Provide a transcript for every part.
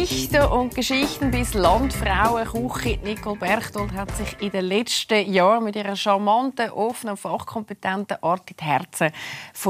Gesichter und Geschichten bis Landfrauenküche. Nicole Berchtold hat sich in den letzten Jahren mit ihrer charmanten, offenen und fachkompetenten Art in die Herzen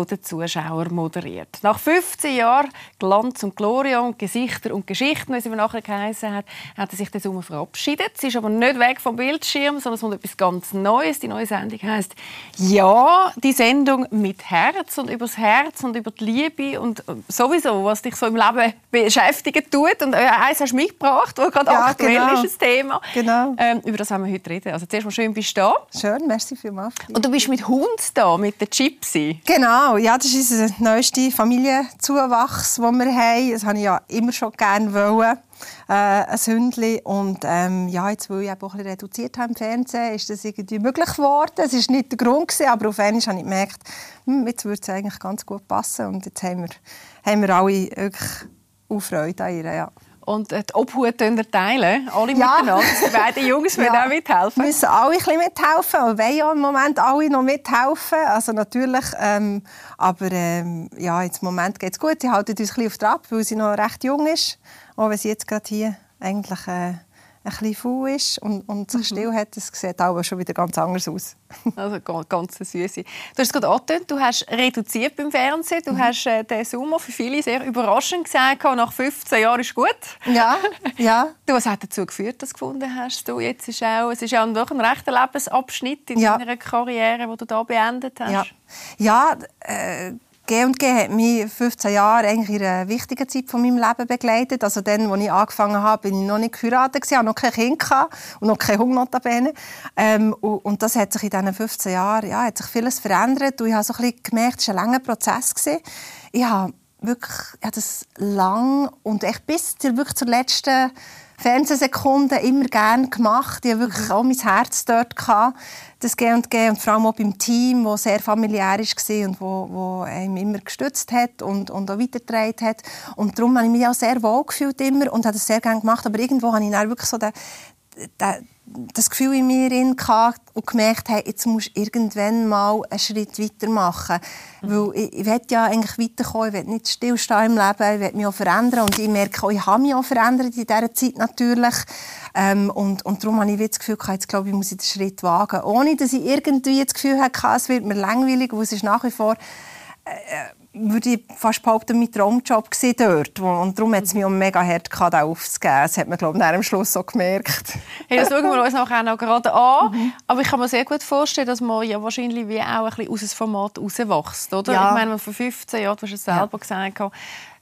der Zuschauer moderiert. Nach 15 Jahren Glanz und Gloria und Gesichter und Geschichten, wie sie nachher geheißen hat, hat sie sich den Sommer verabschiedet. Sie ist aber nicht weg vom Bildschirm, sondern es kommt etwas ganz Neues. Die neue Sendung heißt Ja, die Sendung mit Herz und über das Herz und über die Liebe und sowieso, was dich so im Leben beschäftigen tut. Und äh, eins hast du mitgebracht, das gerade ja, aktuell genau. ist, das Thema. Genau. Ähm, über das haben wir heute reden. Also zuerst mal schön, bist du da. Schön, merci vielmals. Und du bist mit Hund da, mit der Gypsy. Genau, ja, das ist unser neuester Familienzuwachs, den wir haben. Das wollte ich ja immer schon gerne wollen. Äh, ein Hündchen. Und ähm, ja, jetzt, weil ich auch ein reduziert habe im Fernsehen, ist das irgendwie möglich geworden. Es war nicht der Grund, gewesen, aber auf einmal habe ich gemerkt, hm, jetzt würde es eigentlich ganz gut passen. Und jetzt haben wir, haben wir alle wirklich auch Freude an ihr. Ja. Und die Obhut teilen, alle ja. miteinander. Die beiden Jungs ja. auch mithelfen. Müssen alle ein bisschen mithelfen und wollen ja im Moment alle noch mithelfen. Also natürlich, ähm, aber ähm, ja, im Moment geht es gut. Sie halten uns ein bisschen auf Trab, weil sie noch recht jung ist. Auch wenn sie jetzt gerade hier eigentlich... Äh, ein bisschen faul ist und, und sich mhm. still hat, das sieht auch schon wieder ganz anders aus. also ganz süß. Du hast es gerade angetönt, du hast reduziert beim Fernsehen. Du mhm. hast äh, den Sommer für viele sehr überraschend gesagt, nach 15 Jahren ist gut. Ja, ja. Du, was hat dazu geführt, dass du gefunden hast, du jetzt ist auch, es ist ja doch ein rechter Lebensabschnitt in ja. deiner Karriere, den du da beendet hast. Ja, ja äh, G&G hat mich 15 Jahre eigentlich in einer wichtigen Zeit von meinem Leben begleitet. Also dann, als ich angefangen habe, bin ich noch nicht geheiratet, hatte noch kein Kind und noch kein notabene. Ähm, und, das hat sich in diesen 15 Jahren ja, hat sich vieles verändert. Und ich habe so ein bisschen gemerkt, es war ein langer Prozess. Gewesen. Ich habe wirklich ich habe das lang und echt bis wirklich zur letzten Fernsehsekunden immer gerne gemacht. Ich hatte wirklich auch mein Herz dort. Gehabt, das G und G und vor allem auch beim Team, das sehr familiär war und wo, wo einem immer gestützt hat und, und auch weitergetragen hat. Und darum habe ich mich auch sehr wohl gefühlt immer und habe das sehr gerne gemacht. Aber irgendwo habe ich dann wirklich so den, den das Gefühl in mir hatte und gemerkt habe, jetzt musst du irgendwann mal einen Schritt weitermachen. Mhm. Weil ich, ich will ja eigentlich weiterkommen, ich will nicht stillstehen im Leben, ich will mich auch verändern. Und ich merke auch, ich habe mich auch verändert in dieser Zeit natürlich. Ähm, und, und darum habe ich das Gefühl, jetzt glaube ich, muss ich den Schritt wagen. Ohne, dass ich irgendwie das Gefühl hatte, es wird mir langweilig, weil es ist nach wie vor... Äh, würde ich fast behaupten, mein Traumjob dort. Und darum hat es mich auch mega hart gehabt, aufzugeben. Das hat man, glaube ich, am Schluss so gemerkt. Hey, das schauen wir uns nachher noch gerade an. Mhm. Aber ich kann mir sehr gut vorstellen, dass man ja wahrscheinlich wie auch ein bisschen aus dem Format rauswächst, oder? Ja. Ich meine, vor 15 Jahren, du hast es selber ja. gesagt,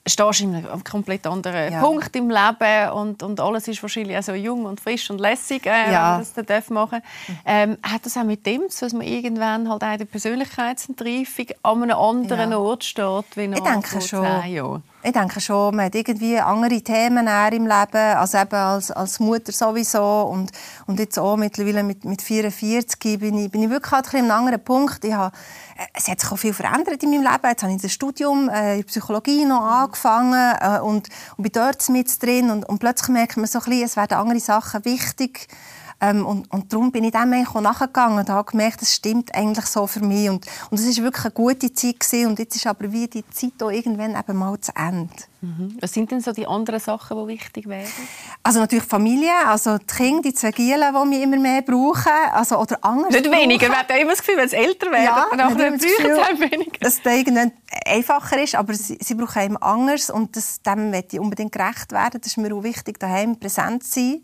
stehst in einem komplett anderen ja. Punkt im Leben und, und alles ist wahrscheinlich auch so jung und frisch und lässig, äh, ja. wenn man das machen darf. Ähm, hat das auch mit dem zu dass man irgendwann halt auch in der Persönlichkeitsentreifung an einem anderen ja. Ort steht, wie noch ich denke vor schon. zehn Jahren? Ich denke schon, man hat irgendwie andere Themen im Leben, also eben als, als Mutter sowieso und, und jetzt auch mittlerweile mit, mit 44 bin ich, bin ich wirklich halt ein an einem anderen Punkt. Ich habe, es hat sich auch viel verändert in meinem Leben. Jetzt habe ich das Studium äh, in Psychologie noch angefangen äh, und, und bin dort mit drin und, und plötzlich merkt man so ein bisschen, es werden andere Sachen wichtig ähm, und, und darum bin ich dem eigentlich auch nachgegangen und habe gemerkt, es stimmt eigentlich so für mich. Und, und es war wirklich eine gute Zeit gewesen. und jetzt ist aber wie die Zeit auch irgendwann eben mal zu Ende. Mhm. Was sind denn so die anderen Sachen, die wichtig wären? Also natürlich Familie, also die Kinder, die zwei Gielen, die wir immer mehr brauchen, also oder anders Nicht weniger, man hat immer das Gefühl, wenn sie älter werden, ja, nachher brauchen sie weniger. Dass es irgendwann einfacher ist, aber sie, sie brauchen eben anders und das, dem möchte ich unbedingt gerecht werden. Das ist mir auch wichtig, daheim präsent zu sein.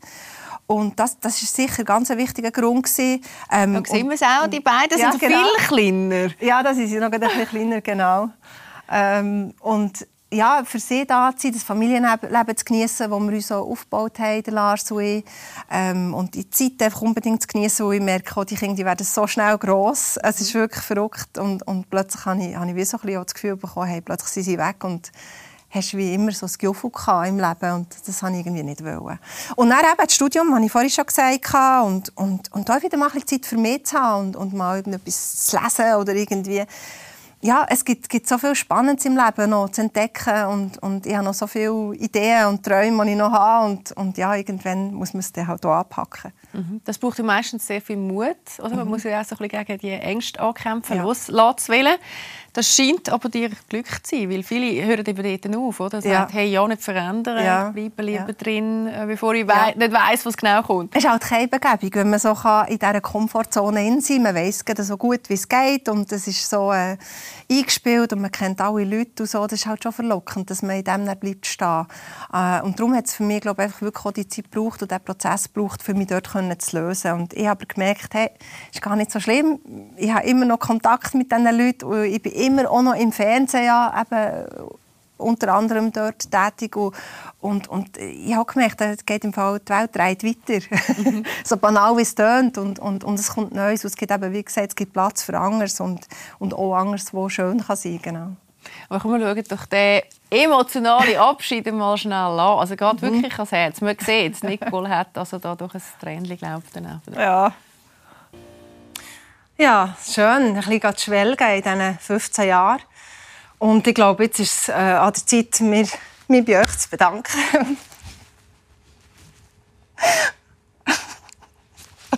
Und das, das ist sicher ein ganz wichtiger Grund. Gewesen. Ähm, da sehen wir es auch, die beiden ja, sind genau. viel kleiner. Ja, das ist noch ein bisschen kleiner, genau. Ähm, und ja, für sie da zu sein, das Familienleben zu genießen, das wir uns so aufgebaut haben, der Lars und ich. Ähm, und die Zeit einfach unbedingt zu genießen, weil ich merke, oh, die Kinder die werden so schnell gross. Es ist wirklich verrückt. Und, und plötzlich habe ich, habe ich wie so ein bisschen das Gefühl bekommen, hey, plötzlich sind sie weg und hast du wie immer so ein Gefühl im Leben und das wollte ich irgendwie nicht. Wollen. Und dann eben das Studium, habe ich vorhin schon gesagt, und, und, und da wieder mal ein Zeit für mich zu haben und, und mal etwas zu lesen oder irgendwie ja, es gibt, gibt so viel Spannendes im Leben noch zu entdecken und, und ich habe noch so viele Ideen und Träume, die ich noch habe und, und ja, irgendwann muss man es dann halt auch anpacken. Mhm. Das braucht ja meistens sehr viel Mut. Oder? Man mhm. muss ja auch so ein bisschen gegen die Ängste ankämpfen, ja. loslassen zu wollen. Das scheint aber dir Glück zu sein, weil viele hören eben dort auf, oder? Sagen, ja. hey, ja nicht verändern, ja. bleiben lieber ja. drin, äh, bevor ich ja. nicht weiss, was genau kommt. Es ist halt keine Begebung, wenn man so in dieser Komfortzone in sein Man weiss so gut, wie es geht und es ist so äh, eingespielt und man kennt alle Leute und so. Das ist halt schon verlockend, dass man in dem nicht bleibt stehen. Äh, und darum hat es für mich, glaube ich, einfach wirklich auch die Zeit gebraucht und der Prozess gebraucht, für mich dort zu lösen. Und ich habe gemerkt, hey, ist gar nicht so schlimm. Ich habe immer noch Kontakt mit diesen Leuten und ich bin immer auch noch im Fernsehen ja, eben unter anderem dort tätig und, und, und ich habe gemerkt, es geht im Fall die Welt dreht weiter. Mhm. so banal wie es tönt und, und, und es kommt Neues. es gibt eben, wie gesagt, es gibt Platz für anderes und, und auch anderes, was schön kann sein kann. Aber komm, wir schauen doch den emotionalen Abschied mal schnell an. Also geht mhm. wirklich ans Herz. Man sieht es, Nicole hat also da durch ein Tränchen gelaufen. Ja. Ja, schön. Ein bisschen schwelgen in diesen 15 Jahren. Und ich glaube, jetzt ist es äh, an der Zeit, mir, mich bei euch zu bedanken.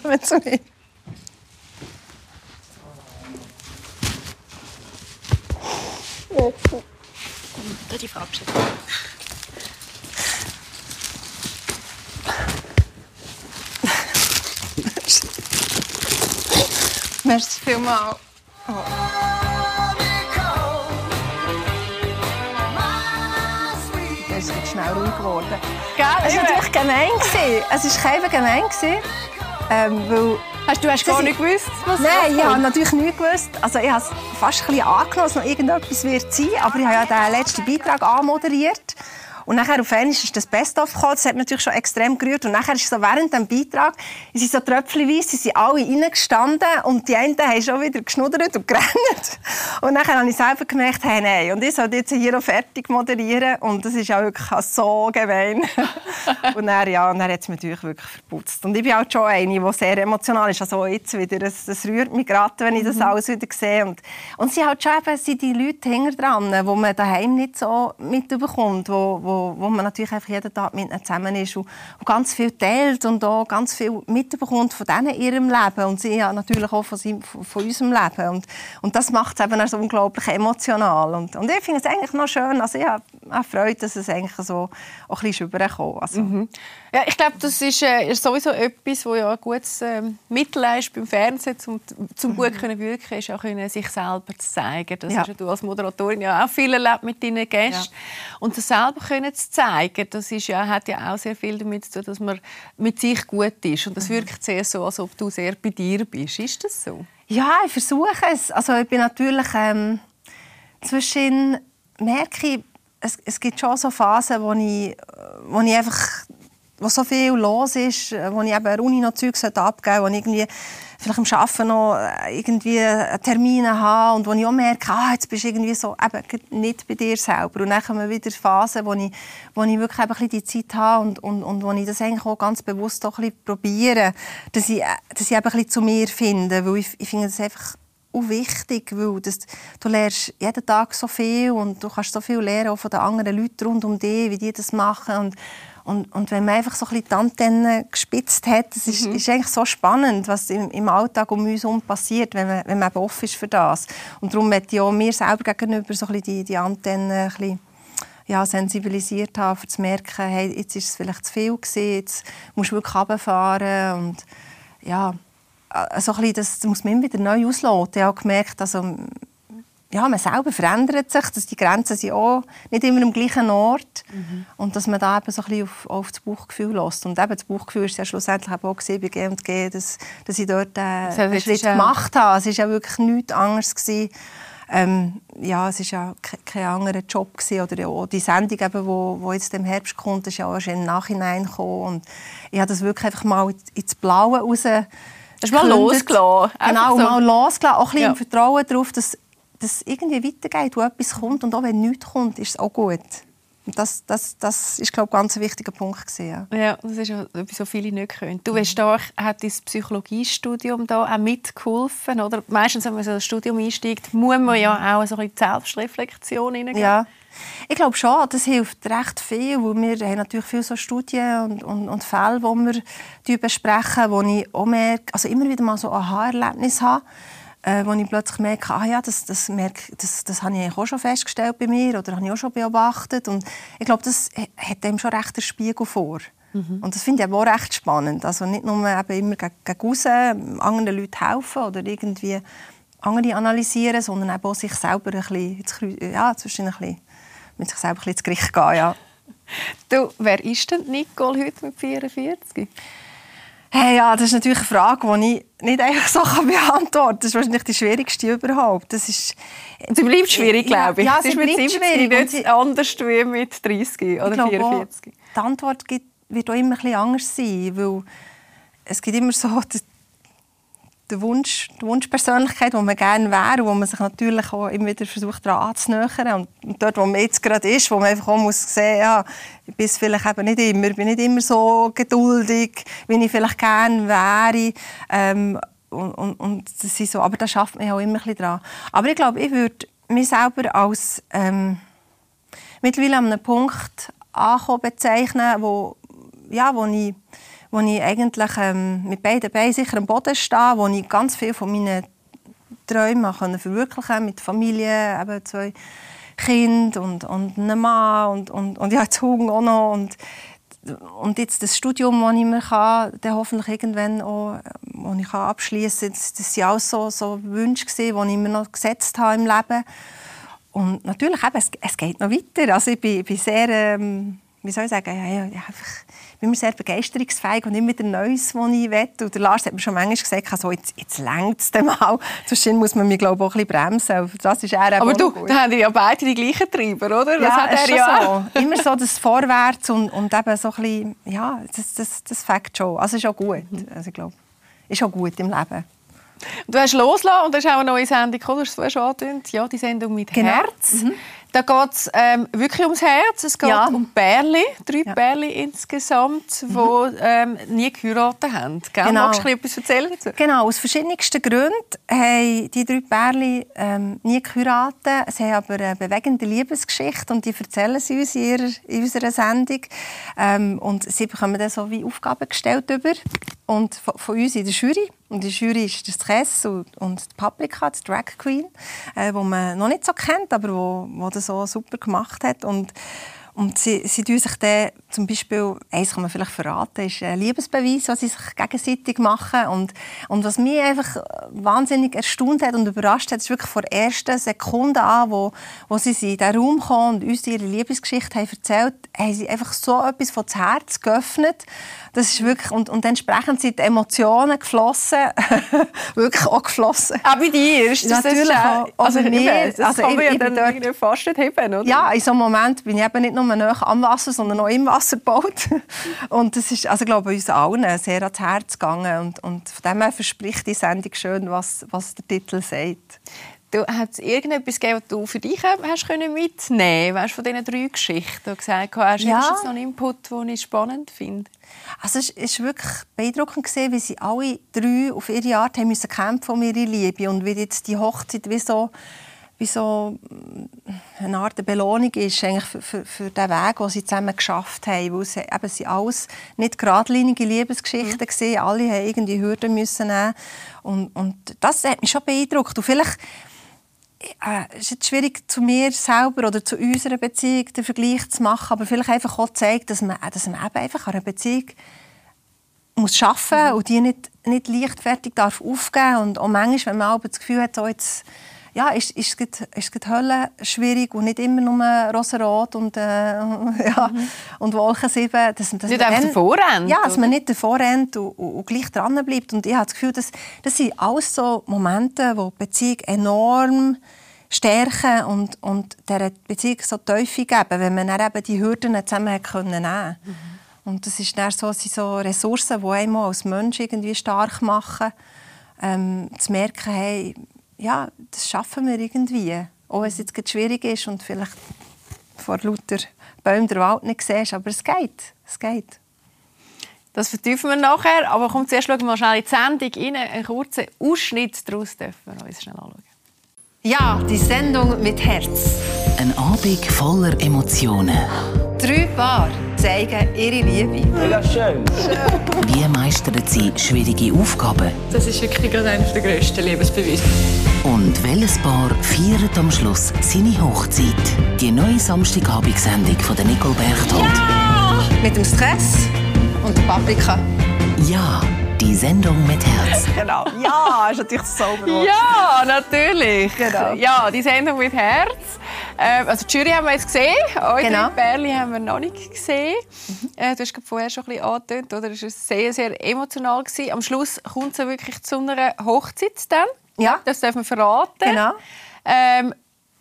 Kommen zu mir. Die Verabschiedung. Merci vielmals. Oh. Es ist schnell ruhig geworden. Gell? Es war natürlich gemein. Es war kein gemein. Ähm, weil Hast du hast gar nicht gewusst, was Nein, ich habe natürlich nicht gewusst. Also ich habe es fast ein bisschen angenommen, dass noch irgendetwas wird sein. Aber ich habe ja den letzten Beitrag anmoderiert. Und nachher auf einmal ist das Best-of gekommen. Das hat mich natürlich schon extrem gerührt. Und nachher ist so während dem Beitrag, es sind so tröpfchenweise, sie sind alle reingestanden und die einen haben schon wieder geschnuddert und gerannt. Und nachher habe ich selber gemerkt, hey, nein, und ich soll jetzt hier auch fertig moderieren. Und das ist auch wirklich so gemein. und dann, ja, und dann hat es mich natürlich wirklich verputzt. Und ich bin auch halt schon eine, die sehr emotional ist. Also jetzt wieder, das, das rührt mich gerade, wenn ich das mhm. alles wieder sehe. Und, und sie halt schon eben, sind die Leute hinter dran, die man daheim nicht so mitbekommt, wo, wo wo, man natürlich einfach jeden Tag mit ihnen zusammen ist und, und ganz viel teilt und auch ganz viel mitbekommt von denen ihrem Leben und sie ja natürlich auch von, seinem, von unserem Leben und, und das macht es eben auch so unglaublich emotional und, und ich finde es eigentlich noch schön, also ich habe Freude, dass es eigentlich so auch ein bisschen rüberkommt. Also. Mhm. Ja, ich glaube, das ist, äh, ist, sowieso etwas, wo ja ein gutes äh, Mittel ist beim Fernsehen, um zum mhm. gut können wirken, ist auch können, sich selber zu zeigen. Das ja. hast du als Moderatorin ja auch viel erlebt mit deinen Gästen. Ja. Und das selber können zu zeigen, das ist ja, hat ja auch sehr viel damit zu tun, dass man mit sich gut ist. Und das mhm. wirkt sehr so, als ob du sehr bei dir bist. Ist das so? Ja, ich versuche es. Also ich bin natürlich ähm, zwischen merke ich, es, es gibt schon so Phasen, wo ich, wo ich einfach wo so viel los ist, wo ich eben Uni noch Zeug abgeben wo ich irgendwie vielleicht am Arbeiten noch äh, irgendwie Termine habe und wo ich auch merke, ah, jetzt bist du irgendwie so eben nicht bei dir selber. Und dann kommen wieder Phasen, wo ich, wo ich wirklich ein bisschen die Zeit habe und, und, und wo ich das eigentlich auch ganz bewusst auch ein bisschen probiere, dass ich, dass ich ein bisschen zu mir finde, weil ich, ich finde das einfach auch wichtig, weil das, du lernst jeden Tag so viel und du kannst so viel lernen auch von den anderen Leuten rund um dich, wie die das machen und und, und wenn man einfach so ein bisschen die Antennen gespitzt hat, das ist, mhm. ist eigentlich so spannend, was im, im Alltag um uns herum passiert, wenn man, wenn man offen ist für das. Und darum möchte ich auch mir selber gegenüber so ein bisschen die, die Antennen ein bisschen ja, sensibilisiert haben, um zu merken, hey, jetzt ist es vielleicht zu viel gewesen, jetzt musst du wirklich runterfahren und ja, so ein bisschen, das, das muss man immer wieder neu ausloten. Ich habe gemerkt, also, ja, man selber verändert sich, dass die Grenzen sind auch nicht immer am gleichen Ort mhm. und dass man da eben so ein bisschen auf, auf das Bauchgefühl lässt. Und eben das Bauchgefühl ist ja schlussendlich auch gesehen bei G&G, dass, dass ich dort äh, einen Schritt gemacht habe. Es war ja wirklich nichts anderes. Gewesen. Ähm, ja, es war ja kein anderer Job gewesen. oder auch die Sendung, die wo, wo jetzt im Herbst kommt, ist ja auch erst im Nachhinein gekommen. Und ich habe das wirklich einfach mal ins Blaue raus Hast du mal losgelassen? Genau, so. mal losgelassen. Auch ein bisschen ja. im Vertrauen darauf, dass dass es irgendwie weitergeht, wo etwas kommt und auch wenn nichts kommt, ist es auch gut. Und das, das, das ist, glaube ich, ganz ein wichtiger Punkt. Gewesen, ja. ja, das ist etwas, was viele nicht können. Du weißt, da hat dein Psychologiestudium da auch mitgeholfen, oder? Meistens, wenn man so ein Studium einsteigt, muss man ja auch so ein bisschen Selbstreflexion hineingehen. Ja, ich glaube schon, das hilft recht viel, weil wir haben natürlich viele so Studien und, und, und Fälle, die wir besprechen, wo ich auch merke, also immer wieder mal so ein Aha-Erlebnis habe äh, wo ich plötzlich merke, ah ja, das, das, merke, das, das habe ich auch schon festgestellt bei mir oder habe ich auch schon beobachtet. Und ich glaube, das hat dem schon recht den Spiegel vor. Mhm. Und das finde ich auch recht spannend. Also nicht nur eben immer gegen, gegen raus, anderen Leuten helfen oder irgendwie andere analysieren, sondern auch sich selber ein bisschen, ja, zwischen ein bisschen, mit sich selber ein bisschen ins Gericht gehen. Ja. Du, wer ist denn Nicole heute mit 44? Hey, ja, das ist natürlich eine Frage, die ich nicht einfach so beantworten kann. Das ist wahrscheinlich die schwierigste überhaupt. Das ist, sie bleibt schwierig, glaube ich. Ja, sie, sie bleibt schwierig. Nicht sie, anders wie mit 30 oder glaube, 44. die Antwort wird auch immer ein bisschen anders sein, weil es gibt immer so die, Wunsch, die Wunschpersönlichkeit, die man gerne wäre und wo man sich natürlich auch immer wieder versucht, daran anzunähern. Und dort, wo man jetzt gerade ist, wo man einfach auch muss sehen ja, ich bin vielleicht eben nicht immer, bin nicht immer so geduldig, wie ich vielleicht gerne wäre. Ähm, und, und, und das ist so, aber da schafft man auch immer ein bisschen dran. Aber ich glaube, ich würde mich selber als ähm, mittlerweile an einem Punkt ankommen bezeichnen, wo, ja, wo ich wo ich eigentlich ähm, mit beiden Beinen sicher am Boden stehe, wo ich ganz viel von meinen Träumen verwirklichen mit Familie, eben zwei Kinder und, und einem Mann und, und, und ja, jetzt Hunger auch noch. Und, und jetzt das Studium, das ich mir kann, dann hoffentlich irgendwann auch, ich abschließen kann, das, waren auch so, so Wünsche, die ich mir noch gesetzt habe im Leben. Und natürlich, eben, es, es geht noch weiter. Also ich bin, bin sehr, ähm, wie soll ich sagen, ja, ja, einfach bin mir sehr begeisterungsfähig und immer wieder Neues, was ich will. Und der Lars hat mir schon manchmal gesagt, also jetzt, jetzt längt es mal. Sonst muss man mich glaube ich, auch ein bisschen bremsen. Das ist er Aber du, da haben ja beide die gleichen Treiber, oder? Das ja, hat er ja. So. Immer so das Vorwärts und, und eben so ein bisschen, ja, das, das, das fängt schon. Also ist auch gut. Also ich glaube, ist auch gut im Leben. Du hast losgelassen und hast auch eine neue Sendung gekommen, du hast es schon angedeutet. Ja, die Sendung mit genau. Herz. Mhm. Da geht es ähm, wirklich ums Herz. Es geht ja. um Bärli, drei ja. Bärli insgesamt, die mhm. ähm, nie geheiratet haben. Gell? Genau. Magst du etwas erzählen dazu? Genau, aus verschiedensten Gründen haben die drei Bärli ähm, nie geheiratet. Sie haben aber eine bewegende Liebesgeschichte und die erzählen sie uns in, ihrer, in unserer Sendung. Ähm, und sie bekommen dann so wie Aufgaben gestellt über. Und von, von uns in der Jury. Und die Jury ist das Kress und, und die Paprika, die Drag Queen, äh, wo man noch nicht so kennt, aber wo, wo das so super gemacht hat. Und, und sie, sie tun sich dann zum Beispiel, eins kann man vielleicht verraten, ist ein Liebesbeweis, was sie sich gegenseitig machen. Und, und was mich einfach wahnsinnig erstaunt hat und überrascht hat, ist wirklich vor der ersten Sekunde an, wo, wo sie in diesen Raum kamen und uns ihre Liebesgeschichte haben erzählt haben, sie einfach so etwas von das Herz geöffnet das ist wirklich, und, und entsprechend sind die Emotionen geflossen, wirklich auch geflossen. Auch bei dir ist das natürlich auch, also mir, das also kann man ja dann dort, fast nicht heben, oder? Ja, in so einem Moment bin ich eben nicht nur nah am Wasser, sondern auch im Wasser gebaut. und das ist, also ich glaube, uns allen sehr ans Herz gegangen und, und von dem her verspricht die Sendung schön, was, was der Titel sagt. Du, hat es irgendetwas gegeben, was du für dich hast können mitnehmen weißt, von diesen drei Geschichten? Du hast gesagt, hast du ja. noch einen Input, den ich spannend finde? Also es war wirklich beeindruckend, gewesen, wie sie alle drei auf ihre Art haben müssen kämpfen um ihre Liebe und wie jetzt die Hochzeit wie so, wie so mm, eine Art Belohnung ist eigentlich für, für, für den Weg, den sie zusammen geschafft haben. Weil sie, eben, sie alles nicht geradlinige Liebesgeschichten mhm. gesehen, alle haben irgendwie Hürden müssen nehmen und, und das hat mich schon beeindruckt. Und vielleicht äh, es ist schwierig, zu mir selber oder zu unserer Beziehung den Vergleich zu machen, aber vielleicht einfach auch zeigt, dass man, dass man eben einfach an einer Beziehung muss arbeiten mhm. und die nicht, nicht leichtfertig darf aufgeben und auch manchmal, wenn man aber das Gefühl hat, so jetzt, ja, ist, ist, es, ist es Hölle schwierig und nicht immer nur rosarot und, äh, ja, mhm. und Wolkensieben. Dass, dass nicht einfach davor rennt? Ja, dass oder? man nicht davor rennt und, und, und gleich dran bleibt. Und ich habe das Gefühl, dass, das sind alles so Momente, wo die Beziehung enorm stärken und, und dieser Beziehung so Teufel geben, wenn man dann eben die Hürden zusammen nehmen können. Mhm. Und das ist dann so, sind so Ressourcen, die einem als Mensch irgendwie stark machen, ähm, zu merken, hey, ja, das schaffen wir irgendwie. Auch wenn es jetzt schwierig ist und vielleicht vor lauter Bäumen der Wald nicht siehst, aber es geht. Es geht. Das vertiefen wir nachher, aber kommt zuerst schauen wir mal schnell in die Sendung rein. Einen kurzen Ausschnitt daraus dürfen wir uns schnell anschauen. Ja, die Sendung mit Herz. Ein Abend voller Emotionen. Drei Paar zeigen ihre Liebe. Mega schön. Wie meistern sie schwierige Aufgaben? Das ist wirklich einer der grössten Liebesbeweise. Und welches Paar feiert am Schluss seine Hochzeit? Die neue Samstagabendsendung von der Nicole Berchtold. Mit dem Stress und der Paprika. Ja, die Sendung mit Herz. Genau. Ja, ist natürlich das Zauberwort. Ja, natürlich. Genau. Ja, die Sendung mit Herz. Ähm, also die Jury haben wir jetzt gesehen. Eure Genau. Pärchen haben wir noch nicht gesehen. Äh, du hast gerade vorher schon ein bisschen angetönt, oder? Es war sehr, sehr emotional. Gewesen. Am Schluss kommt es ja wirklich zu einer Hochzeit dann. Ja. Das dürfen wir verraten. Genau. Ähm,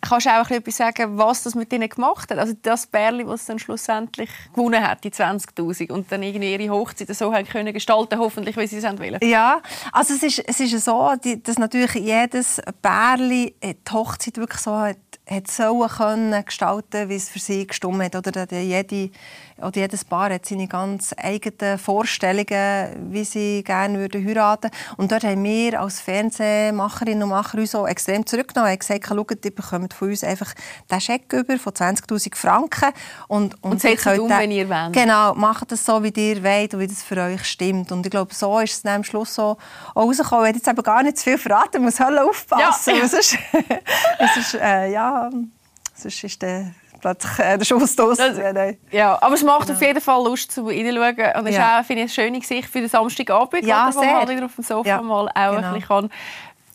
kannst du auch etwas sagen, was das mit ihnen gemacht hat? Also das Pärchen, das dann schlussendlich gewonnen hat, die 20'000 und dann irgendwie ihre Hochzeit so haben können gestalten, hoffentlich, wie sie es wollen. Ja, also es ist, es ist so, dass natürlich jedes Pärchen die Hochzeit wirklich so hat, hat sollen können gestalten, wie es für sie gestimmt hat. Oder jede, oder jedes Paar hat seine ganz eigenen Vorstellungen, wie sie gerne würden heiraten Und dort haben wir als Fernsehmacherinnen und Macher uns so extrem zurückgenommen. Wir haben gesagt, schaut, ihr bekommt von uns einfach den Scheck über von 20'000 Franken. Und, Und ihr setzt um, wenn ihr wollt. Genau, macht es so, wie ihr wollt und wie das für euch stimmt. Und ich glaube, so ist es dann am Schluss so auch rausgekommen. Ich jetzt eben gar nicht zu viel verraten, ich muss Hölle aufpassen. Ja. Sonst, ist, äh, ja, sonst ist der plötzlich äh, der Schuss draus. Ja. Ja, aber es macht auf jeden Fall Lust zu reinschauen. Und es ist Ja. auch, finde ich, eine schöne Gesicht für den Samstagabend, Ja, wo man halt wieder auf dem Sofa Ja, mal auch ein genau. bisschen kann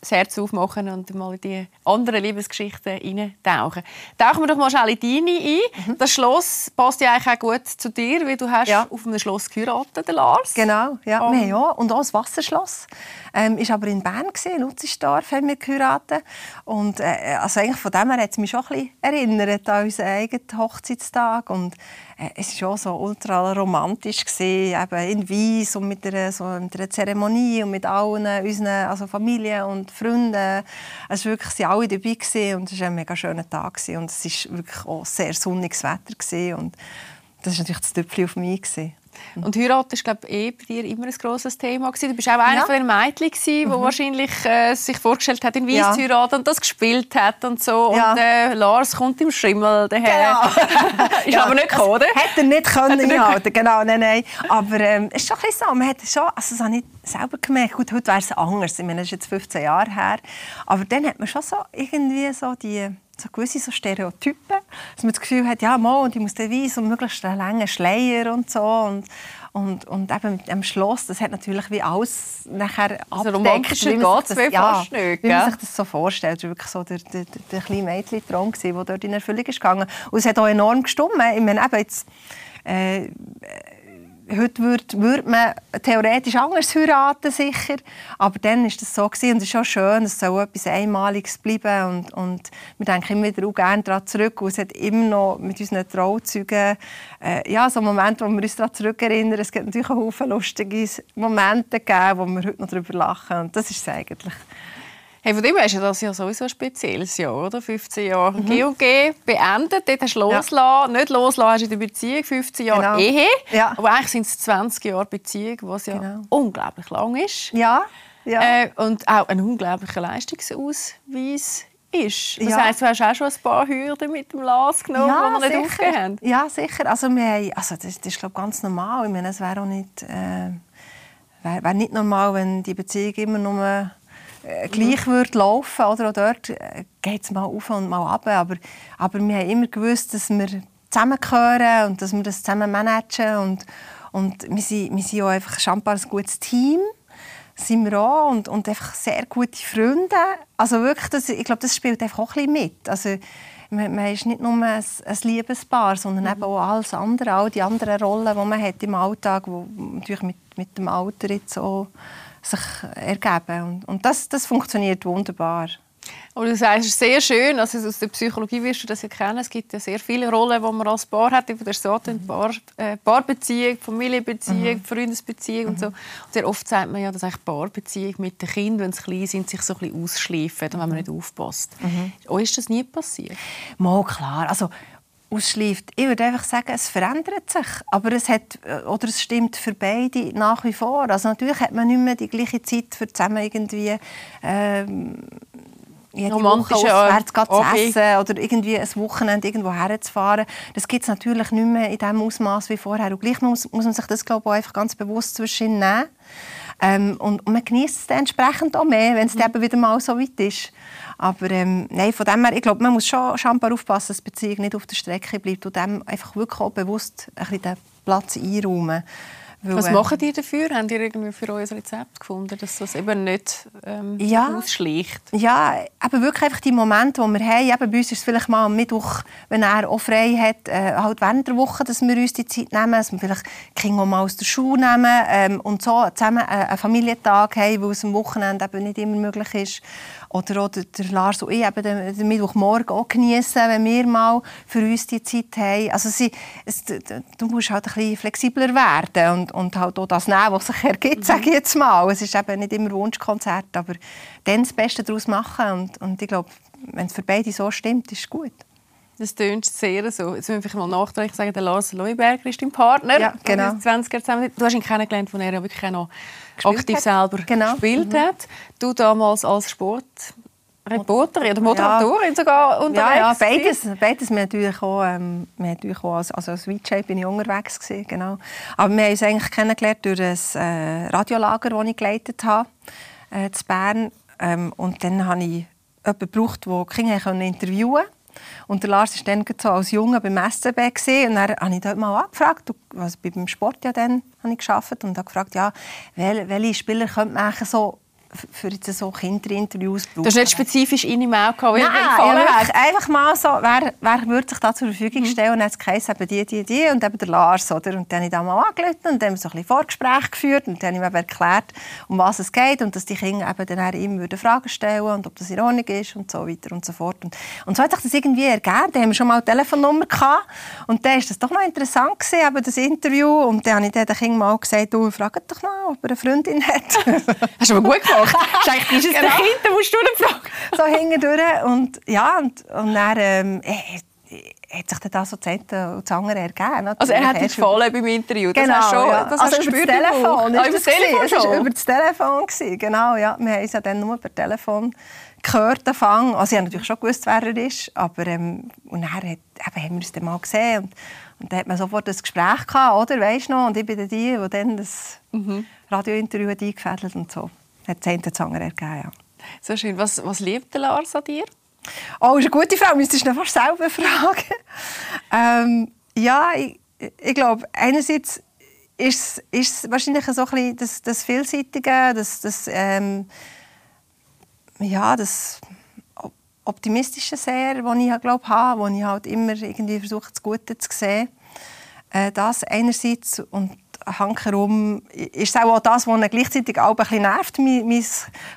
das Herz aufmachen und mal in die anderen Liebesgeschichten hineintauchen. Tauchen wir doch mal schnell in deine ein. Das Schloss passt ja eigentlich auch gut zu dir, weil du hast Mhm. Ja. auf einem Schloss geheiratet, Lars. Genau, ja. Um, ja. Und auch das Wasserschloss. Ähm, ist aber in Bern, gewesen, in Utzisdorf haben wir geheiratet. Und äh, also eigentlich von dem her hat es mich schon ein bisschen erinnert an unseren eigenen Hochzeitstag. Und es war auch so ultra romantisch, eben in Weiss und mit einer, so mit einer Zeremonie und mit allen unseren also Familie und Freunden. Es war wirklich, waren alle dabei gewesen, und es war ein mega schöner Tag. Gewesen. Und es war wirklich auch sehr sonniges Wetter. Gewesen. Und das war natürlich das Tüpfchen auf mich. Gewesen. Und Heirat ist, glaube eh bei dir immer ein grosses Thema. Gewesen. Du bist auch einer Ja. von den Mädchen, die wahrscheinlich äh, sich vorgestellt hat, in Weiss Ja. zu heiraten und das gespielt hat und so. Ja. Und äh, Lars kommt im Schimmel daher. ist aber nicht gekommen, oder? Hätte er nicht können einhalten, genau, nein, nein. Aber ähm, es ist schon ein bisschen so, man hat schon, also das habe ich selber gemerkt, gut, heute wäre es anders, ich meine, das ist jetzt 15 Jahre her, aber dann hat man schon so irgendwie so die so gewisse so Stereotypen, dass man das Gefühl hat, ja, mal, und ich muss dann weiss und möglichst einen langen Schleier und so und und, und eben mit dem Schloss, das hat natürlich wie alles nachher Also abgedeckt, wie man sich das, ja, fast nicht, wie man sich das so vorstellt. Das war wirklich so der, der, der, kleine Mädchentraum, der dort in Erfüllung ist gegangen. Und es hat auch enorm gestimmt. Ich meine, eben jetzt, äh, heute würde würd man theoretisch anders heiraten, sicher. Aber dann war das so. Gewesen. Und es ist schon schön, es soll etwas Einmaliges bleiben. Und, und wir denken immer wieder auch gerne daran zurück. Und es hat immer noch mit unseren Trauzeugen äh, ja, so Momente, wo wir uns daran zurückerinnern. Es gibt natürlich auch Haufen lustige Momente gegeben, wo wir heute noch darüber lachen. Und das ist es eigentlich. Hey, von dem her ist ja das ja sowieso ein spezielles Jahr, oder? 15 Jahre G&G beendet, dort hast du losgelassen. Nicht losgelassen hast in der Beziehung, 15 Jahre Genau. Ehe. Ja. Aber eigentlich sind es 20 Jahre Beziehung, was ja Genau. unglaublich lang ist. Ja, ja. Äh, und auch ein unglaublicher Leistungsausweis ist. Das Ja. heisst, du hast auch schon ein paar Hürden mit dem Las genommen, die wir nicht aufgegeben haben. Ja, sicher. Also, wir also das, das ist glaube ich, ganz normal. Ich meine, es wäre auch nicht, äh, wär, wär nicht normal, wenn die Beziehung immer nur äh, gleich würde laufen. Oder auch dort äh, geht es mal auf und mal ab. Aber, aber wir haben immer gewusst, dass wir zusammengehören und dass wir das zusammen managen. Und, und wir, sind, wir sind auch einfach scheinbar ein gutes Team sind wir auch und, und einfach sehr gute Freunde. Also wirklich, das, ich glaube, das spielt einfach auch ein bisschen mit. Also, man, man ist nicht nur ein, ein Liebespaar, sondern eben auch alles andere, all die anderen Rollen, die man hat im Alltag, die natürlich mit, mit dem Alter jetzt so sich ergeben. Und, und das, das funktioniert wunderbar. Aber du sagst, es ist sehr schön, also aus der Psychologie wirst du das ja kennen, es gibt ja sehr viele Rollen, die man als Paar hat, wie der so Mhm. Paar, äh, Paarbeziehung, Familienbeziehung, Freundesbeziehung und so. Mhm. Und sehr oft sagt man ja, dass eigentlich Paarbeziehung mit den Kindern, wenn sie klein sind, sich so ein bisschen ausschleifen, wenn man nicht aufpasst. Mhm. Euch ist das nie passiert? Mal klar. Also, ausschleift. Ich würde einfach sagen, es verändert sich. Aber es, hat, äh, oder es stimmt für beide nach wie vor. Also natürlich hat man nicht mehr die gleiche Zeit für zusammen irgendwie ähm, jede Woche auswärts zu essen oder irgendwie ein Wochenende irgendwo herzufahren. Das gibt es natürlich nicht mehr in dem Ausmaß wie vorher. Und gleich muss, muss man sich das glaube ich, auch einfach ganz bewusst zwischen nehmen. Ähm, und, und man genießt es entsprechend auch mehr, wenn es dann eben wieder mal so weit ist. Aber ähm, nein, von dem her, ich glaube, man muss schon scheinbar aufpassen, dass die Beziehung nicht auf der Strecke bleibt und dem einfach wirklich auch bewusst ein bisschen den Platz einräumen. Weil, Was äh, machen die dafür? Haben die irgendwie für ein Rezept gefunden, dass das eben nicht ähm, Ja. ausschleicht? Ja, eben wirklich einfach die Momente, die wir haben. Eben bei uns ist es vielleicht mal am Mittwoch, wenn er auch frei hat, äh, halt während der Woche, dass wir uns die Zeit nehmen, dass wir vielleicht die Kinder mal aus der Schule nehmen ähm, und so zusammen äh, einen Familientag haben, weil es am Wochenende eben nicht immer möglich ist. Oder auch der, Lars und ich eben den, den Mittwochmorgen auch genießen, wenn wir mal für uns die Zeit haben. Also sie, es, du, musst halt ein bisschen flexibler werden und, und halt auch das nehmen, was sich ergibt, sage ich jetzt mal. Es ist eben nicht immer Wunschkonzert, aber dann das Beste daraus machen und, und ich glaube, wenn es für beide so stimmt, ist es gut. Das tönt sehr so. Jetzt müssen wir mal nachträglich sagen, der Lars Leuberger ist dein Partner. Ja, genau. Wir sind 20 Jahre zusammen. Du hast ihn kennengelernt, als er ja wirklich auch noch Gespielt aktiv hat. selber Genau. gespielt hat. Du damals als Sportreporterin oder Moderatorin sogar unterwegs. Ja, ja beides. beides. Wir natürlich auch, ähm, wir natürlich auch als, also als VJ bin ich unterwegs gewesen, genau. Aber wir haben uns eigentlich kennengelernt durch ein äh, Radiolager, das ich geleitet habe, äh, in Bern. Ähm, und dann habe ich jemanden gebraucht, der Kinder interviewen konnte. Und der Lars war dann so als Junge beim SCB. Und dann habe ich dort mal angefragt, was beim Sport ja dann habe ich gearbeitet, und habe gefragt, ja, wel, welche Spieler könnte man so für jetzt so Kinderinterviews brauchen. Du hast nicht spezifisch ihn im Auge weil Nein, gefallen ja, einfach mal so, wer, wer würde sich da zur Verfügung stellen? Und dann hat es geheißen, eben die, die, die und eben der Lars. Oder? Und dann habe ich da mal angerufen und dann haben wir so ein bisschen Vorgespräch geführt und dann habe ich eben erklärt, um was es geht und dass die Kinder eben dann würden Fragen stellen und ob das in Ordnung ist und so weiter und so fort. Und, und so hat sich das irgendwie ergeben. Da haben wir schon mal eine Telefonnummer gehabt und dann war das doch noch interessant, gewesen, eben das Interview. Und dann habe ich dann den Kindern mal gesagt, du, frag doch mal, ob er eine Freundin hat. Hast du aber gut gemacht. Ist es Genau. Kind, dann musst du ihn fragen. so hingedurch und ja und, und dann ähm, äh, hat sich dann das so eine und andere ergeben. Also er hat Erst gefallen beim Interview. Das Genau, hast schon, ja. das also hast über das Telefon. Ah, über das Telefon. Es war über das Telefon. Gewesen. Genau, ja. Wir haben uns ja dann nur per Telefon gehört. Anfang. Also ich habe natürlich schon gewusst, wer er ist. Aber ähm, und dann hat, eben, haben wir uns dann mal gesehen. Und, und dann hat man sofort ein Gespräch gehabt, oder? Weißt du noch? Und ich bin dann die, die dann das Mhm. Radiointerview eingefädelt und so. Das andere ergeben, ja. So schön. Was, was liebt der Lars an dir? Oh, ist eine gute Frage. Müsstest du fast selber fragen. ähm, ja, ich, ich glaube, einerseits ist es wahrscheinlich so ein bisschen das, das Vielseitige, das, das, ähm, ja, das Op- Optimistische sehr, das ich glaube, habe, wo ich halt immer irgendwie versuche, das Gute zu sehen. Äh, das einerseits und hankerum ist es auch das, was gleichzeitig auch ein bisschen nervt, mein, mein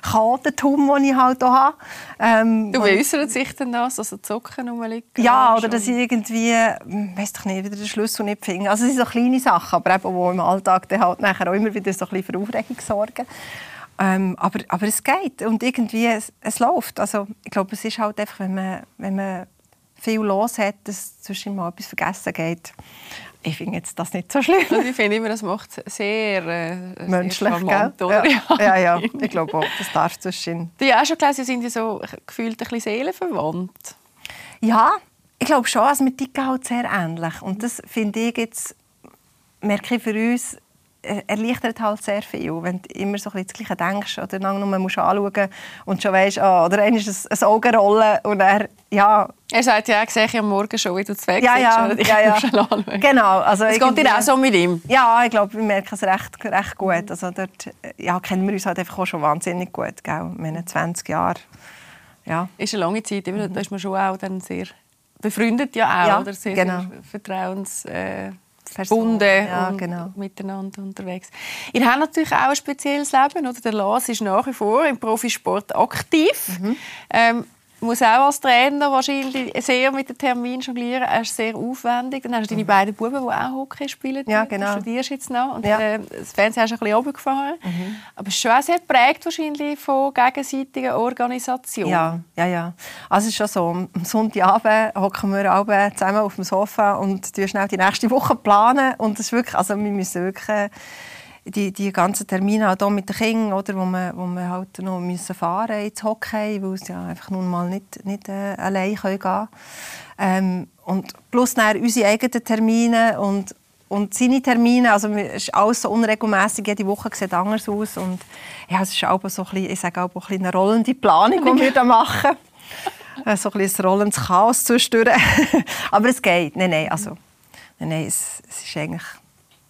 Chaotentum, das ich halt habe. Ähm, Du wie äußert sich denn das, also Zocken rumliegen? ja, oder dass ich irgendwie, weiß doch nicht, wieder den Schlüssel nicht finde. Also es sind so kleine Sachen, aber eben, die im Alltag dann halt nachher auch immer wieder so ein bisschen für Aufregung sorgen. Ähm, aber, aber es geht und irgendwie, es, es läuft. Also ich glaube, es ist halt einfach, wenn man, wenn man viel los hat, dass zwischen mal etwas vergessen geht. Ich finde jetzt das nicht so schlimm. Also ich finde immer, das macht es sehr, äh, sehr Menschlich, charmant, gell? Ja. ja, ja, ich glaube auch, das darf zwischen. Du hast ja auch schon gelesen, sind die so gefühlt ein bisschen seelenverwandt. Ja, ich glaube schon, also wir ticken halt sehr ähnlich. Und das finde ich jetzt, merke ich für uns, erleichtert halt sehr viel, wenn du immer so ein bisschen das Gleiche denkst oder dann nur musst anschauen und schon weißt, ah, oder einmal ist ein, ein Augenrollen und er, ja, Er sagt ja, ich sehe am Morgen schon, wie du zu Weg ja, sitzt, ja, dich ja, ja. schon anschauen. genau. Also Es geht dir auch so mit ihm? Ja, ich glaube, wir merken es recht, recht gut. Also dort ja, kennen wir uns halt einfach auch schon wahnsinnig gut, gell? Wir haben 20 Jahre, ja. Ist eine lange Zeit, da ist man schon auch dann sehr befreundet ja auch, Ja, oder? Sehr, genau. sehr vertrauens... Äh, Verbunden ja, genau. miteinander unterwegs. Ihr habt natürlich auch ein spezielles Leben. Oder? Der Lars ist nach wie vor im Profisport aktiv. Mhm. Ähm, muss auch als Trainer wahrscheinlich sehr mit den Terminen jonglieren. Er ist sehr aufwendig. Dann hast du deine beiden Buben, die auch Hockey spielen. Mhm. Ja, Du genau. studierst jetzt noch. Und, Ja. äh, das Fernsehen hast du ein bisschen runtergefahren. Mhm. Aber es ist schon auch sehr geprägt wahrscheinlich von gegenseitiger Organisation. Ja, ja, ja. Also es ist schon so, am Sonntagabend hocken wir alle zusammen auf dem Sofa und schnell die nächste Woche. planen und das ist wirklich, also wir müssen wirklich, die, die ganzen Termine auch mit den Kindern, oder, wo, man, wo man halt noch müssen fahren ins Hockey, weil sie ja einfach nun mal nicht, nicht äh, allein gehen können. Ähm, und plus dann unsere eigenen Termine und, und seine Termine, also es ist alles so unregelmäßig, jede Woche sieht anders aus und ja, es ist auch so ein bisschen, ich sage auch ein eine rollende Planung, die wir da machen. Äh, so ein bisschen ein rollendes Chaos zwischendurch. Aber es geht. Nein, nein, also, nein, nein es, es ist eigentlich,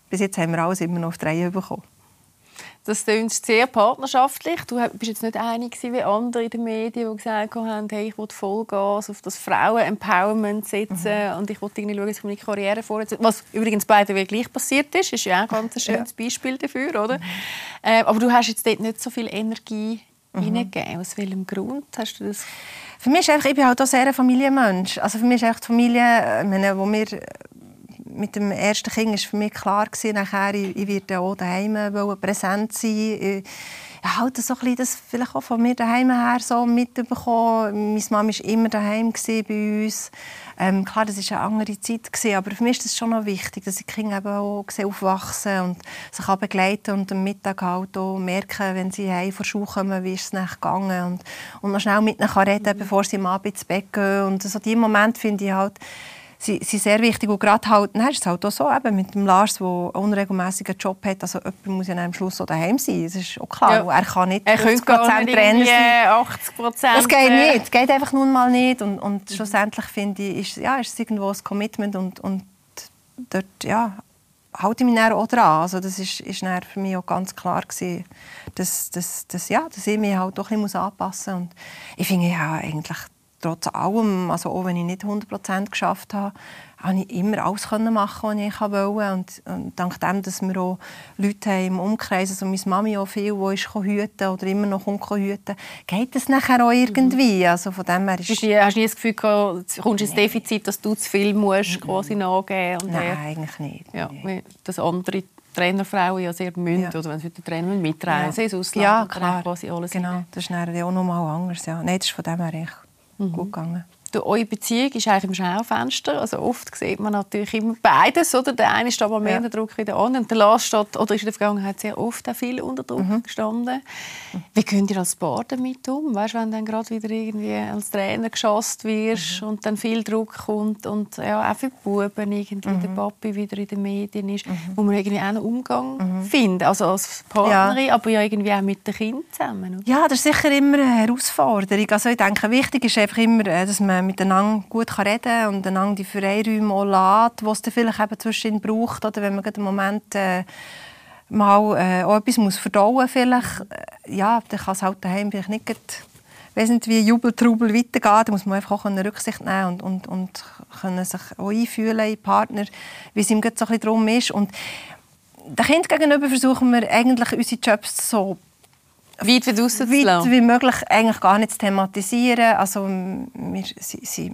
bis jetzt haben wir alles immer noch auf die Reihe bekommen. Das klingt sehr partnerschaftlich. Du bist jetzt nicht einig wie andere in den Medien, die gesagt haben, hey, ich will Vollgas auf das Frauen-Empowerment setzen mhm. und ich will irgendwie schauen, dass ich meine Karriere vorsetze. Was übrigens beide gleich passiert ist, ist ja auch ein ganz schönes ja. Beispiel dafür, oder? Mhm. Äh, aber du hast jetzt dort nicht so viel Energie mhm. Aus welchem Grund hast du das? Für mich ist einfach, ich bin halt auch sehr ein Familienmensch. Also für mich ist die Familie, äh, meine, wo wir mit dem ersten Kind war für mich klar gewesen, nachher, ich, ich werde auch daheim präsent sein. Ich, ja, halt so ein das vielleicht auch von mir daheim her so mitbekommen. Meine Mama war immer daheim bei uns. Ähm, klar, das war eine andere Zeit, gewesen, aber für mich ist es schon noch wichtig, dass die Kinder eben auch aufwachsen und sich auch begleiten und am Mittag halt auch merken, wenn sie heim von der Schule kommen, wie ist es nachher gegangen und, und noch schnell mit ihnen reden, bevor sie am Abend ins Bett gehen. Und so diese Momente finde ich halt sind, sind sehr wichtig. Und gerade halt, dann ist es halt auch so, eben mit dem Lars, der einen unregelmäßigen Job hat, also jemand muss ja am Schluss auch daheim sein. Das ist auch klar. Ja. Er kann nicht er 50 Trainer sein. 80 Das geht nicht. Das geht einfach nun mal nicht. Und, und schlussendlich finde ich, ist, ja, ist es irgendwo ein Commitment und, und dort, ja, halte ich mich auch dran. Also das ist, ist für mich auch ganz klar gewesen, dass, dass, dass, ja, dass ich mich halt doch ein bisschen anpassen muss. Und ich finde ja eigentlich trotz allem, also auch wenn ich nicht 100% geschafft habe, habe ich immer alles machen, was ich wollte. Und, und dank dem, dass wir auch Leute haben im Umkreis, also meine Mami auch viel, die ist hüten oder immer noch kommt hüten, geht das nachher auch irgendwie. Mhm. Also von dem her ist hast, du, hast du nie das Gefühl, du kommst ins Defizit, dass du zu viel musst, quasi nachgeben musst? Nein, eigentlich nicht. Ja, das andere Trainerfrauen ja sehr müssen, ja. oder wenn sie mit den Trainer mitreisen ja. ins Ausland. Ja, klar. Quasi alles genau, das ist dann auch noch mal anders. Ja. Nein, das ist von dem her echt mhm. gut gegangen eure Beziehung ist eigentlich im Schaufenster. Also oft sieht man natürlich immer beides. Oder? Der eine steht aber mehr ja. unter Druck wie der andere. Und der Lars steht, oder ist in der Vergangenheit sehr oft auch viel unter Druck mhm. gestanden. Wie könnt ihr als Paar damit um? Weißt, wenn du dann gerade wieder irgendwie als Trainer geschossen wirst mhm. und dann viel Druck kommt und ja, auch für die Buben irgendwie mhm. der Papi wieder in den Medien ist, mhm. wo man irgendwie auch einen Umgang mhm. findet. Also als Partnerin, ja. aber ja irgendwie auch mit den Kindern zusammen. Oder? Ja, das ist sicher immer eine Herausforderung. Also ich denke, wichtig ist einfach immer, äh, dass man miteinander gut reden kann und einander die Freiräume auch lässt, die es dann vielleicht eben zwischen braucht. Oder wenn man einen Moment äh, mal äh, etwas muss verdauen muss, äh, ja, dann kann es halt daheim vielleicht nicht weiss wie Jubeltrubel weitergehen. Da muss man einfach auch Rücksicht nehmen und, und, und können sich auch einfühlen in Partner, wie es ihm so ein bisschen darum ist. Und den Kind gegenüber versuchen wir eigentlich unsere Jobs so weit wie zu weit wie möglich eigentlich gar nicht zu thematisieren. Also, wir, sie, sie,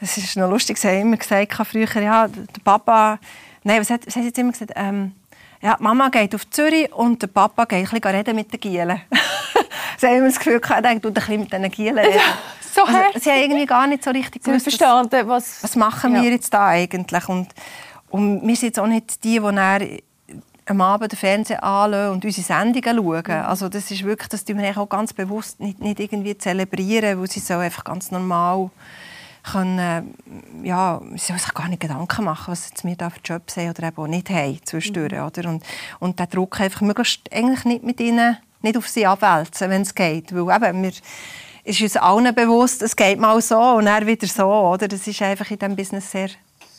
es ist noch lustig, sie haben immer gesagt, früher, ja, der Papa, nein, was hat, was hat sie jetzt immer gesagt, ähm, ja, Mama geht auf Zürich und der Papa geht ein bisschen reden mit den Gielen. sie haben immer das Gefühl, er tut ein bisschen mit den Gielen reden. so also, sie haben irgendwie gar nicht so richtig gewusst, verstanden, was, was machen wir ja. jetzt da eigentlich. Und, und wir sind jetzt auch nicht die, die am Abend den Fernseher anschauen und unsere Sendungen schauen. Also das ist wirklich, das tun wir auch ganz bewusst nicht, nicht irgendwie zelebrieren, weil sie so einfach ganz normal können, ja, sie sollen sich gar nicht Gedanken machen, was jetzt wir da für Jobs haben oder eben auch nicht haben zwischendurch, mhm. oder? Und, und den Druck einfach möglichst eigentlich nicht mit ihnen, nicht auf sie abwälzen, wenn es geht, weil eben, wir, ist uns allen bewusst, es geht mal so und dann wieder so, oder? Das ist einfach in diesem Business sehr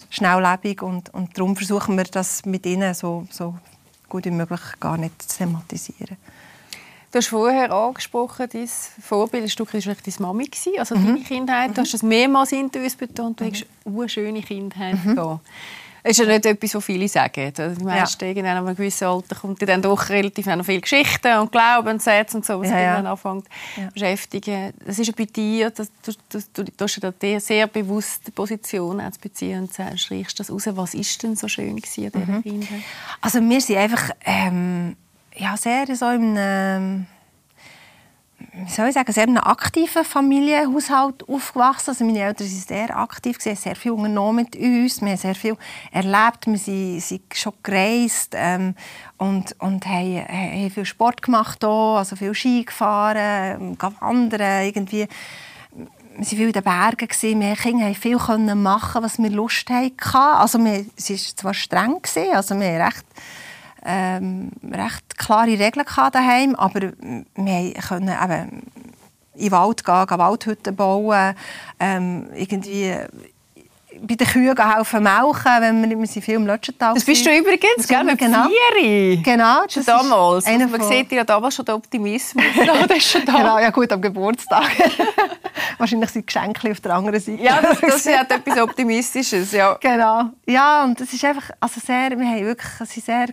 schnelllebig und, und darum versuchen wir das mit ihnen so, so gut wie möglich gar nicht zu thematisieren. Du hast vorher angesprochen, dein Vorbild war deine Mami, also mhm. deine Kindheit. Du hast es mehrmals in uns betont, du mhm. hast eine schöne Kindheit mhm. Das ist ja nicht etwas, was viele sagen. Die meisten ja. in einem gewissen Alter kommt dann doch relativ noch viele Geschichten und Glaubenssätze und so, was ja, ja. dann anfängt ja. beschäftigen. Das ist ja bei dir, dass du, du, du, du eine sehr bewusste Position zu beziehen und schreibst das raus. Was ist denn so schön an dieser mhm. Kindheit? Also wir sind einfach ähm, ja, sehr so in einem wie soll ich sagen, sehr in einem aktiven Familienhaushalt aufgewachsen. Also meine Eltern waren sehr aktiv, haben sehr viel unternommen mit uns, wir haben sehr viel erlebt, wir sind, sind schon gereist ähm, und, und haben, haben viel Sport gemacht, auch, also viel Ski gefahren, ähm, wandern, irgendwie wir waren viel in den Bergen, wir Kinder viel machen, was wir Lust hatten. Also wir, es war zwar streng, also wir haben recht ähm, recht klare Regeln daheim, aber wir konnten eben in den Wald gehen, Waldhütten bauen, ähm, irgendwie bei den Kühen helfen melken, wenn wir, wir sind viel im Lötschental Das bist du übrigens, gell, mit genau. Vieri. Genau. Das schon damals. Also man von... sieht ja damals schon den Optimismus. das ist schon da. Genau, ja gut, am Geburtstag. Wahrscheinlich sind Geschenke auf der anderen Seite. Ja, das, das hat etwas Optimistisches, ja. Genau. Ja, und das ist einfach, also sehr, wir haben wirklich, sind sehr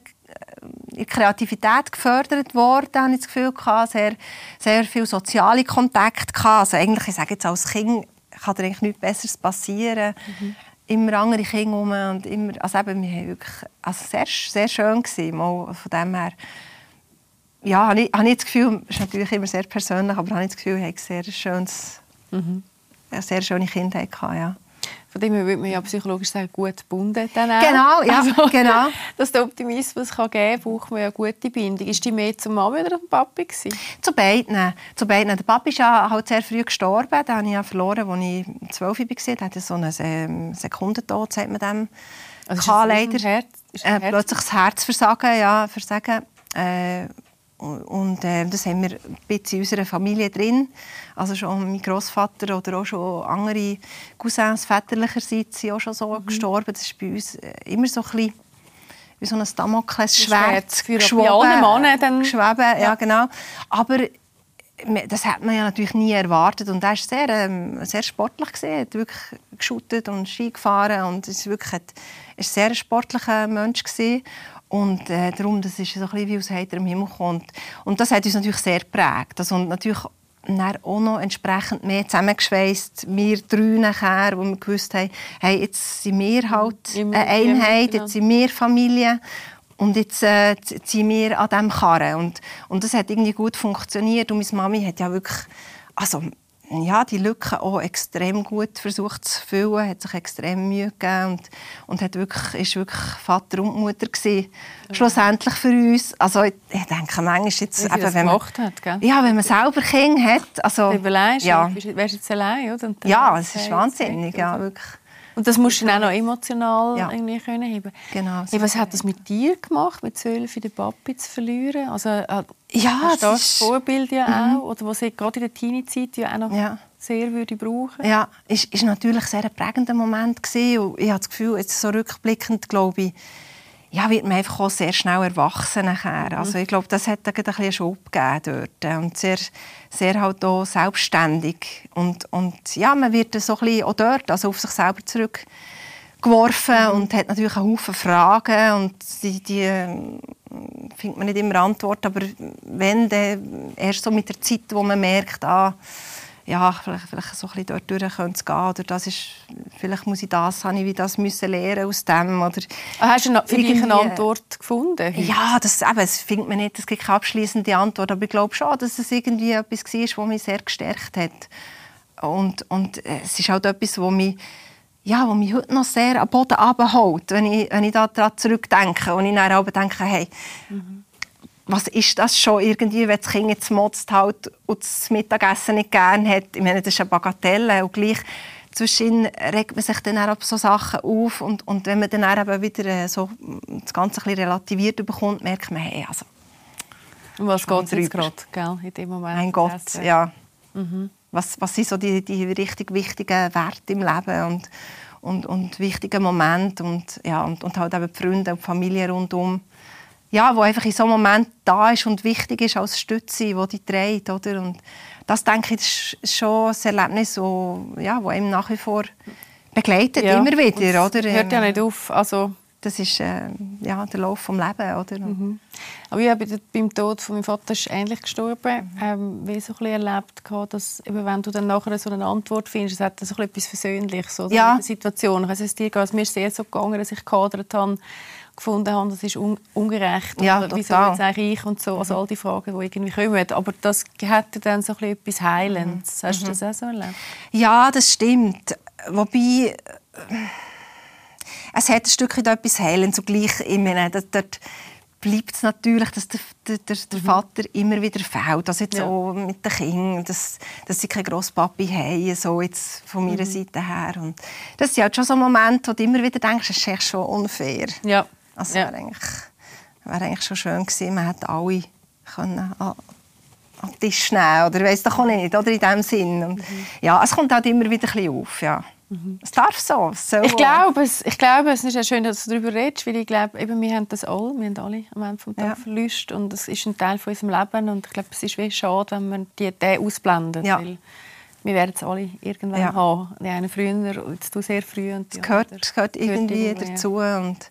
Kreativität gefördert worden, habe ich das Gefühl gehabt. Sehr, sehr viel soziale Kontakte Also eigentlich, ich sage jetzt als Kind, kann dir eigentlich nichts Besseres passieren. Mhm. Immer andere Kinder rum und immer, also eben, wir haben wirklich, also sehr, sehr schön gewesen, mal von dem her. Ja, habe ich, habe ich das Gefühl, das ist natürlich immer sehr persönlich, aber habe ich das Gefühl, ich habe sehr schönes, mhm. eine sehr schöne Kindheit gehabt, ja. Von dem her würde man ja psychologisch sagen, gut gebunden. Dann auch. Genau, ja, also, genau. Dass der Optimismus kann geben kann, braucht man ja eine gute Bindung. Ist die mehr zum Mami oder zum Papi? Gewesen? Zu beiden. Zu beiden. Der Papi ist ja halt sehr früh gestorben. Den habe ich ja verloren, als ich zwölf war. Er hatte so einen Sekundentod, sagt man dem. Also leider. Herz, äh, plötzlich das Herzversagen, ja, Versagen. Äh, und äh, das haben wir ein bisschen in unserer Familie drin. Also schon mein Großvater oder auch schon andere Cousins väterlicherseits sind auch schon so mhm. gestorben. Das ist bei uns äh, immer so ein bisschen wie so ein Damoklesschwert geschwoben. geschweben. Ja. ja, genau. Aber das hat man ja natürlich nie erwartet und er war sehr, ähm, sehr sportlich Er hat wirklich geschootet und Ski gefahren und es wirklich ein, ein sehr sportlicher Mensch gewesen. Und äh, darum, das ist so ein bisschen wie aus heiterem Himmel kommt. Und das hat uns natürlich sehr geprägt. Also, und natürlich dann auch noch entsprechend mehr zusammengeschweißt. Wir drei nachher, wo wir gewusst haben, hey, jetzt sind wir halt eine Einheit, genau. jetzt sind wir Familie. Und jetzt äh, ziehen wir an diesem Karren. Und, und das hat irgendwie gut funktioniert. Und meine Mami hat ja wirklich... Also, ja, die Lücke auch extrem gut versucht zu füllen, hat sich extrem Mühe gegeben und, und hat wirklich, ist wirklich Vater und Mutter gewesen, ja. schlussendlich für uns. Also ich, ich denke manchmal jetzt, eben, wenn man, hat, gell? ja, wenn man selber Kinder hat, also Überlegst, ja, wärst jetzt allein, oder? Ja, es ist wahnsinnig, ja, wirklich. Und das musst du dann auch noch emotional ja. irgendwie können. Genau. Hey, was hat das mit dir gemacht, mit zwölf den Papi zu verlieren? Also, äh, ja, hast das, das Vorbild ja mhm. auch, oder was ich gerade in der Teenie-Zeit ja auch noch ja. sehr würde brauchen. Ja, ist, ist natürlich sehr ein prägender Moment gewesen. Und ich habe das Gefühl, jetzt so rückblickend glaube ich, ja, wird man einfach auch sehr schnell erwachsen nachher. Mhm. Also ich glaube, das hat ein bisschen einen Schub gegeben dort. Und sehr, sehr halt auch selbstständig. Und, und ja, man wird so ein bisschen auch dort, also auf sich selber zurückgeworfen mhm. und hat natürlich einen Haufen Fragen und die, die ähm, findet man nicht immer Antwort, aber wenn, dann erst so mit der Zeit, wo man merkt, ah, ja, vielleicht, vielleicht so ein bisschen dort durch könnte gehen. Oder das ist, vielleicht muss ich das, habe ich wie das müssen lernen aus dem. Oder ah, Hast du für dich eine Antwort gefunden? Heute? Ja, das, eben, das findet man nicht, es gibt keine abschließende Antwort. Aber ich glaube schon, dass es irgendwie etwas war, das mich sehr gestärkt hat. Und, und äh, es ist halt etwas, das mich ja, was mich heute noch sehr am Boden abholt, wenn ich, wenn ich daran zurückdenke und ich dann auch denke, hey, mhm was ist das schon irgendwie, wenn das Kind jetzt motzt halt und das Mittagessen nicht gerne hat. Ich meine, das ist eine Bagatelle und gleich zwischen regt man sich dann auch so Sachen auf und, und wenn man dann auch wieder äh, so das Ganze ein bisschen relativiert bekommt, merkt man, hey, also... Um was geht es jetzt gerade in dem Moment? Mein Gott, ja. Mhm. Was, was sind so die, die richtig wichtigen Werte im Leben und, und, und wichtige Momente und, ja, und, und halt eben die Freunde und die Familie rundum ja, wo einfach in so einem Moment da ist und wichtig ist als Stütze, die die trägt, oder? Und das denke ich ist schon ein Erlebnis, wo, ja, wo einem nach wie vor begleitet, ja. immer wieder, oder? Hört ja nicht auf, also das ist äh, ja, der Lauf des Lebens, oder? Mhm. Aber ich habe beim Tod von meinem Vater ist ähnlich gestorben, mhm. ähm, wie so ein erlebt, dass eben, wenn du dann nachher so eine Antwort findest, es hat so etwas Versöhnliches oder, ja. in der Situation. Also es dir geht, mir ist sehr so gegangen, dass ich gehadert habe gefunden haben, das ist un ungerecht. Ja, oder wieso jetzt eigentlich ich und so. Also all die Fragen, die irgendwie kommen. Aber das hat dann so ein etwas Heilendes. Mhm. Hast du das auch so erlebt? Ja, das stimmt. Wobei, äh, es hat ein Stückchen etwas Heilendes. Zugleich, ich meine, dort, bleibt es natürlich, dass der, der, der, der Vater immer wieder fehlt. Also jetzt Ja. so mit den Kindern, dass, dass sie keinen Grosspapi haben, so jetzt von meiner Seite her. Und das sind halt schon so Momente, wo du immer wieder denkst, das ist echt schon unfair. Ja. Also ja. wäre eigentlich, wäre eigentlich schon schön gewesen, man hätte alle können an, an den Tisch nehmen oder weiss doch auch nicht, oder in dem Sinn. Und, Mhm. Ja, es kommt halt immer wieder ein bisschen auf, ja. Es darf so, soll Ich glaube, es, ich glaube, es ist ja schön, dass du darüber redest, weil ich glaube, eben, wir haben das alle, wir haben alle am Ende des Tages Ja. Verlust und es ist ein Teil von unserem Leben und ich glaube, es ist wie schade, wenn man die, den ausblendet, Ja. weil wir werden es alle irgendwann Ja. haben. Die einen früher, jetzt du sehr früh und die Es gehört, es gehört irgendwie irgendwie, dazu und,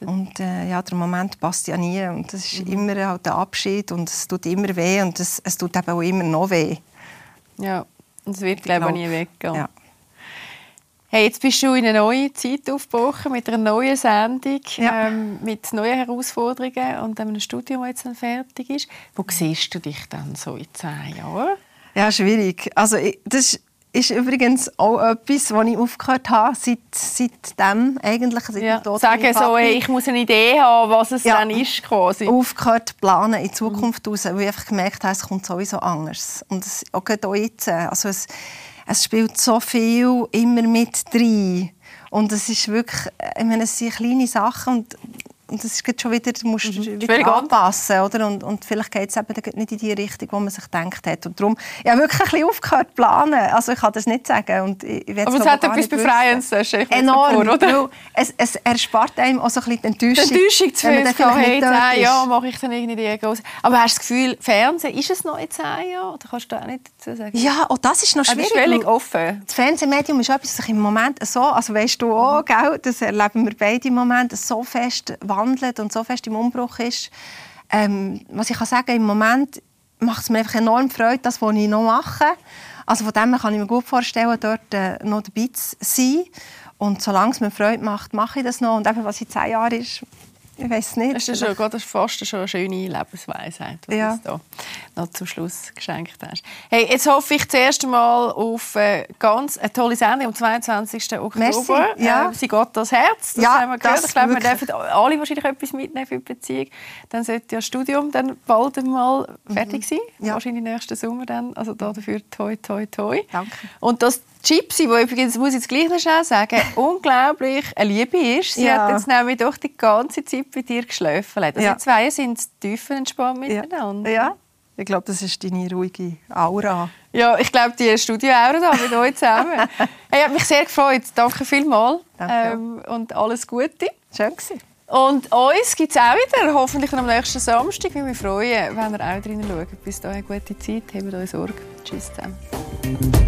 und äh, ja, der Moment passt ja nie und es Mhm. ist immer halt der Abschied und es tut immer weh und es, es tut eben auch immer noch weh. Ja, und es wird, glaube ich, auch glaube, nie weggehen. Ja. Hey, jetzt bist du in eine neue Zeit aufgebrochen, mit einer neuen Sendung, Ja. ähm, mit neuen Herausforderungen und einem Studium, das jetzt dann fertig ist. Wo siehst du dich dann so in zehn Jahren? Ja, schwierig. Also, ich, das ist übrigens auch etwas, was ich aufgehört habe, seit, seitdem eigentlich. Seit dem Ja. Sagen so, hey, ich muss eine Idee haben, was es Ja. dann ist quasi. aufgehört zu planen in die Zukunft raus, weil ich einfach gemerkt habe, es kommt sowieso anders. Und es, auch gerade auch jetzt. Also es, es spielt so viel immer mit rein. Und es ist wirklich, ich meine, es sind kleine Sachen und, und das ist schon wieder, du musst Völlig wieder anpassen, oder? Und, und vielleicht geht es eben nicht in die Richtung, wo man sich gedacht hat. Und darum, ich habe wirklich ein bisschen aufgehört zu planen. Also ich kann das nicht sagen. Und ich, ich Aber es hat etwas. Befreiendes, stelle ich mir Enorm, vor, oder? es, es erspart einem auch so ein bisschen die Die Enttäuschung. Enttäuschung zu vielleicht hey, nicht in dort zehn ist. Jahren mache ich dann irgendwie die große. Aber hast du das Gefühl, Fernsehen, ist es noch in zehn Jahren? Oder kannst du da auch nicht dazu sagen? Ja, auch das ist noch Ah, das schwierig. ist völlig offen. Das Fernsehmedium ist etwas, das sich im Moment so, also weißt du auch, gell, das erleben wir beide im Moment, so fest wandelt und so fest im Umbruch ist. Ähm, was ich kann sagen, im Moment macht es mir einfach enorm Freude, das, was ich noch mache. Also von dem kann ich mir gut vorstellen, dort äh, noch dabei zu sein. Und solange es mir Freude macht, mache ich das noch. Und eben, was in zehn Jahren ist, ich weiß es nicht. Das ist schon, das ist fast schon eine schöne Lebensweisheit, die Ja. du da noch zum Schluss geschenkt hast. Hey, jetzt hoffe ich zuerst einmal auf äh, ganz eine tolle Sendung am 22. Oktober. Merci, ja. Äh, sie geht das Herz, das Ja, haben wir gehört. das Ich glaube, wir dürfen alle wahrscheinlich etwas mitnehmen für die Beziehung. Dann sollte ja das Studium dann bald einmal fertig sein. Mhm. Ja. Wahrscheinlich nächsten Sommer dann. Also da dafür toi, toi, toi. Danke. Und das Gypsy, wo übrigens, muss ich jetzt gleich noch schnell sagen, unglaublich eine Liebe ist. Sie Ja. hat jetzt nämlich doch die ganze Zeit bei dir geschlafen. Also Ja. die zwei sind tiefenentspannt miteinander. Ja. Ich glaube, das ist deine ruhige Aura. Ja, ich glaube, die Studioaura da mit euch zusammen. hey, hat mich sehr gefreut. Danke vielmals. Danke Ähm, und alles Gute. Schön gewesen. Und uns gibt es auch wieder, hoffentlich am nächsten Samstag. Wir freuen, wenn ihr auch drin schaut. Bis dahin, gute Zeit. Habt euch Sorge. Tschüss zusammen.